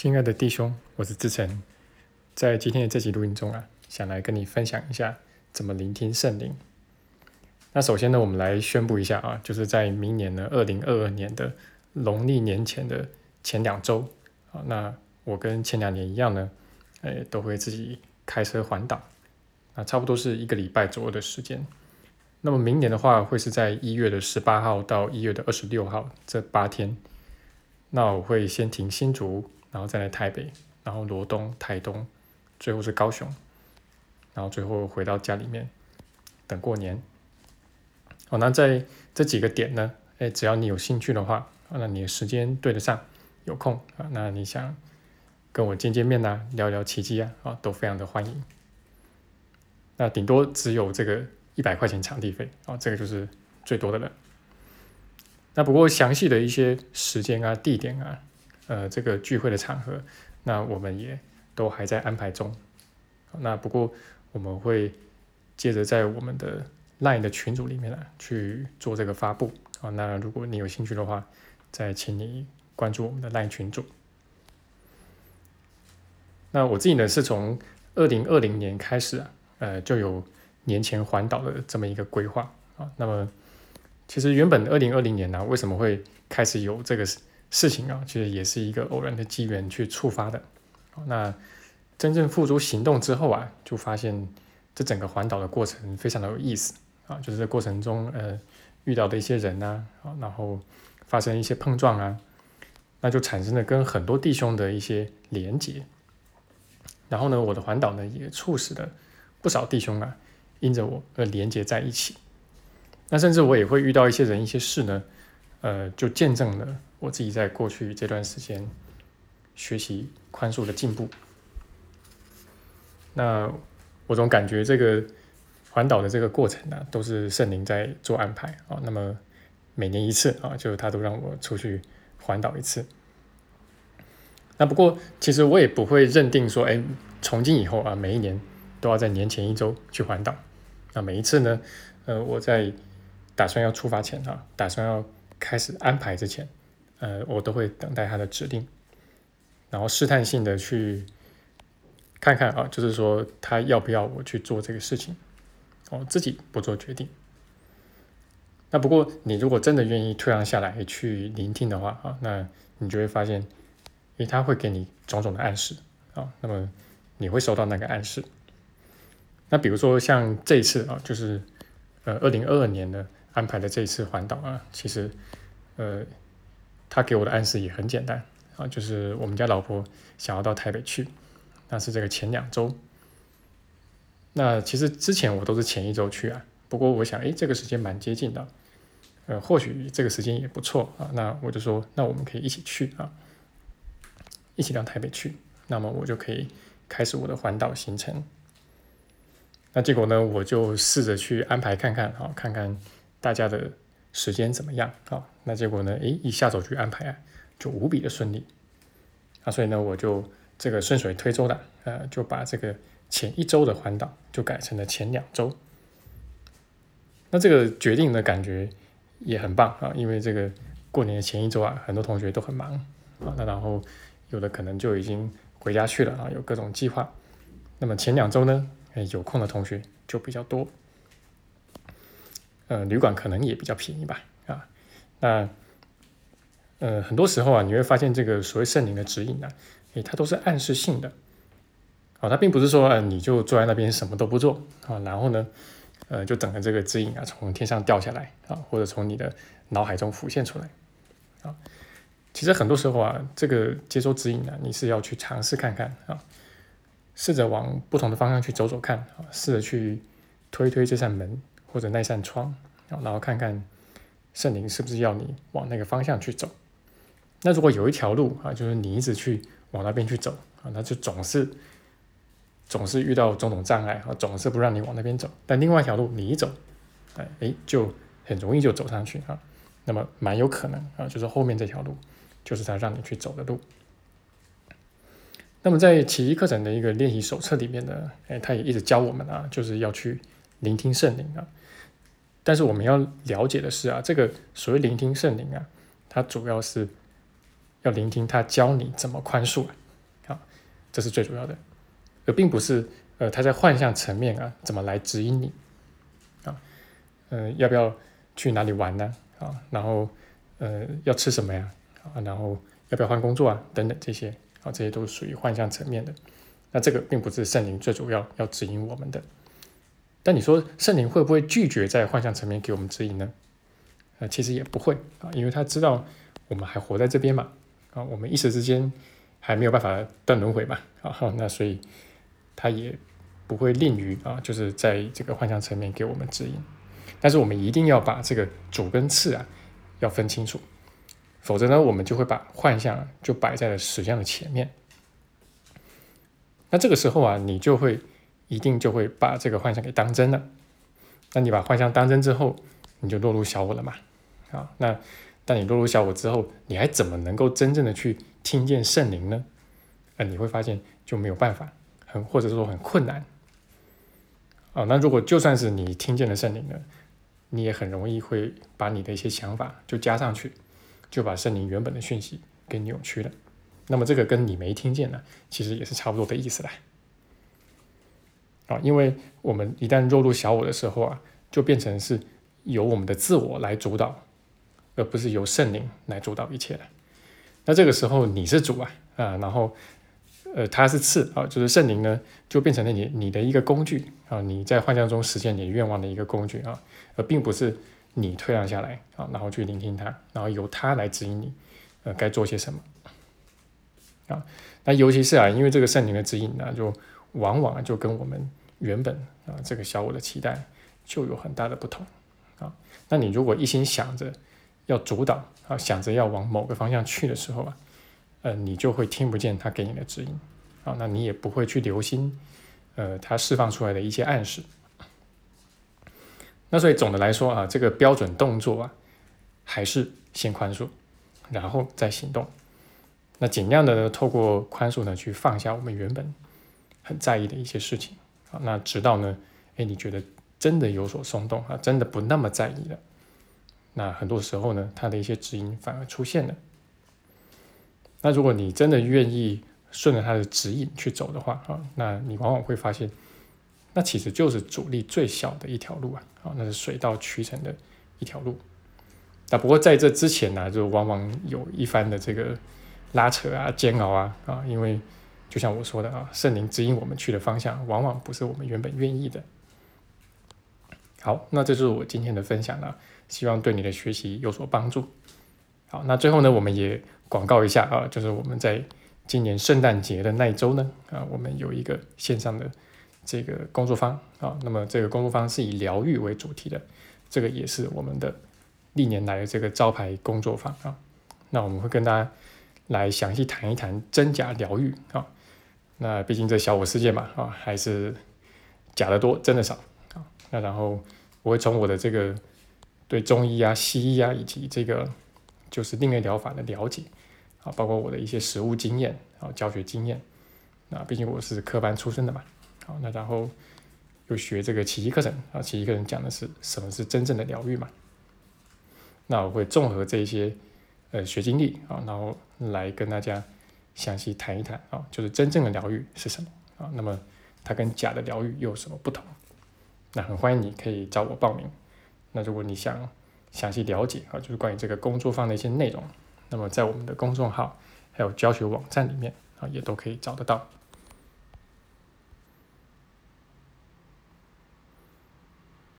亲爱的弟兄，我是志成，在今天的这集录音中啊，想来跟你分享一下怎么聆听圣灵。那首先呢，我们来宣布一下啊，就是在明年呢，二零二二年的农历年前的前两周啊，那我跟前两年一样呢，诶，都会自己开车环岛，那差不多是一个礼拜左右的时间。那么明年的话，会是在一月的十八号到一月的二十六号这八天。那我会先停新竹。然后再来台北，然后罗东、台东，最后是高雄，然后最后回到家里面等过年。好，那在这几个点呢，哎，只要你有兴趣的话，那你的时间对得上，有空啊，那你想跟我见见面呐，聊聊奇迹啊，啊，都非常的欢迎。那顶多只有这个一百块钱场地费啊，这个就是最多的了。那不过详细的一些时间啊、地点啊。呃，这个聚会的场合，那我们也都还在安排中。那不过我们会接着在我们的 LINE 的群组里面呢去做这个发布啊。那如果你有兴趣的话，再请你关注我们的 LINE 群组。那我自己呢是从二零二零年开始啊，呃，就有年前环岛的这么一个规划啊。那么其实原本二零二零年呢，为什么会开始有这个？事情啊，其实也是一个偶然的机缘去触发的。那真正付诸行动之后啊，就发现这整个环岛的过程非常的有意思啊，就是这过程中呃遇到的一些人呐，啊，然后发生一些碰撞啊，那就产生了跟很多弟兄的一些连结。然后呢，我的环岛呢也促使了不少弟兄啊，因着我而连接在一起。那甚至我也会遇到一些人、一些事呢，呃，就见证了。我自己在过去这段时间学习宽恕的进步，那我总感觉这个环岛的这个过程呢，都是圣灵在做安排啊。那么每年一次啊，就是他都让我出去环岛一次。那不过其实我也不会认定说，哎，从今以后啊，每一年都要在年前一周去环岛。那每一次呢，呃，我在打算要出发前啊，打算要开始安排之前。呃，我都会等待他的指令，然后试探性的去看看啊，就是说他要不要我去做这个事情，我自己不做决定。那不过你如果真的愿意退让下来去聆听的话啊，那你就会发现，诶，他会给你种种的暗示啊，那么你会收到那个暗示。那比如说像这一次啊，就是呃二零二二年的安排的这一次环岛啊，其实呃。他给我的暗示也很简单啊，就是我们家老婆想要到台北去，那是这个前两周。那其实之前我都是前一周去啊，不过我想，哎，这个时间蛮接近的，呃，或许这个时间也不错啊。那我就说，那我们可以一起去啊，一起到台北去，那么我就可以开始我的环岛行程。那结果呢，我就试着去安排看看啊，看看大家的。时间怎么样啊？那结果呢？诶，一下手去安排啊，就无比的顺利啊！所以呢，我就这个顺水推舟的，呃，就把这个前一周的环岛就改成了前两周。那这个决定的感觉也很棒啊，因为这个过年的前一周啊，很多同学都很忙啊，那然后有的可能就已经回家去了啊，有各种计划。那么前两周呢，诶，有空的同学就比较多。呃，旅馆可能也比较便宜吧，啊，那呃，很多时候啊，你会发现这个所谓圣灵的指引呢，诶，它都是暗示性的，啊，它并不是说，呃，你就坐在那边什么都不做，啊，然后呢，呃，就等着这个指引啊从天上掉下来，啊，或者从你的脑海中浮现出来，啊，其实很多时候啊，这个接收指引呢，你是要去尝试看看，啊，试着往不同的方向去走走看，啊，试着去推推这扇门。或者那扇窗，然后看看圣灵是不是要你往那个方向去走。那如果有一条路啊，就是你一直去往那边去走啊，那就总是总是遇到种种障碍啊，总是不让你往那边走。但另外一条路你一走，哎哎，就很容易就走上去啊。那么蛮有可能啊，就是后面这条路就是他让你去走的路。那么在奇迹课程的一个练习手册里面呢，哎，他也一直教我们啊，就是要去聆听圣灵啊。但是我们要了解的是啊，这个所谓聆听圣灵啊，它主要是要聆听他教你怎么宽恕啊。这是最主要的，而并不是呃他在幻象层面啊怎么来指引你。啊，呃要不要去哪里玩呢？啊，然后呃要吃什么呀？啊，然后要不要换工作啊？等等这些。啊，这些都是属于幻象层面的。那这个并不是圣灵最主要要指引我们的。但你说圣灵会不会拒绝在幻象层面给我们指引呢？呃，其实也不会啊，因为他知道我们还活在这边嘛，啊，我们一时之间还没有办法断轮回嘛，啊，那所以他也不会吝于啊，就是在这个幻象层面给我们指引。但是我们一定要把这个主跟次啊要分清楚，否则呢，我们就会把幻象就摆在了实相的前面。那这个时候啊，你就会。一定就会把这个幻象给当真了。那你把幻象当真之后，你就落入小我了嘛？啊，那当你落入小我之后，你还怎么能够真正的去听见圣灵呢？啊，你会发现就没有办法，很或者说很困难。啊，那如果就算是你听见了圣灵了，你也很容易会把你的一些想法就加上去，就把圣灵原本的讯息给扭曲了。那么这个跟你没听见呢，其实也是差不多的意思啦。啊，因为我们一旦落入小我的时候啊，就变成是由我们的自我来主导，而不是由圣灵来主导一切了。那这个时候你是主啊，啊，然后呃他是次啊，就是圣灵呢就变成了你你的一个工具啊，你在幻象中实现你愿望的一个工具啊，而并不是你退让下来啊，然后去聆听他，然后由他来指引你呃该做些什么啊。那尤其是啊，因为这个圣灵的指引呢，就往往就跟我们原本啊，这个小我的期待就有很大的不同啊。那你如果一心想着要主导啊，想着要往某个方向去的时候啊，呃，你就会听不见他给你的指引啊，那你也不会去留心呃他释放出来的一些暗示。那所以总的来说啊，这个标准动作啊，还是先宽恕，然后再行动。那尽量的透过宽恕呢，去放下我们原本很在意的一些事情。啊，那直到呢，哎，你觉得真的有所松动啊，真的不那么在意了，那很多时候呢，他的一些指引反而出现了。那如果你真的愿意顺着他的指引去走的话啊，那你往往会发现，那其实就是阻力最小的一条路啊，啊，那是水到渠成的一条路。那不过在这之前呢，就往往有一番的这个拉扯啊、煎熬啊，啊，因为。就像我说的啊，圣灵指引我们去的方向，往往不是我们原本愿意的。好，那这就是我今天的分享了，希望对你的学习有所帮助。好，那最后呢，我们也广告一下啊，就是我们在今年圣诞节的那一周呢，啊，我们有一个线上的这个工作坊啊，那么这个工作坊是以疗愈为主题的，这个也是我们的历年来的这个招牌工作坊啊。那我们会跟大家来详细谈一谈真假疗愈啊。那毕竟这小我世界嘛，啊，还是假的多，真的少啊。那然后我会从我的这个对中医啊、西医啊，以及这个就是另类疗法的了解啊，包括我的一些实务经验啊、教学经验。那毕竟我是科班出身的嘛，好，那然后又学这个奇迹课程啊，奇迹课程讲的是什么是真正的疗愈嘛。那我会综合这些呃学经历啊，然后来跟大家。详细谈一谈啊，就是真正的疗愈是什么啊？那么它跟假的疗愈又有什么不同？那很欢迎你可以找我报名。那如果你想详细了解啊，就是关于这个工作坊的一些内容，那么在我们的公众号还有教学网站里面啊，也都可以找得到。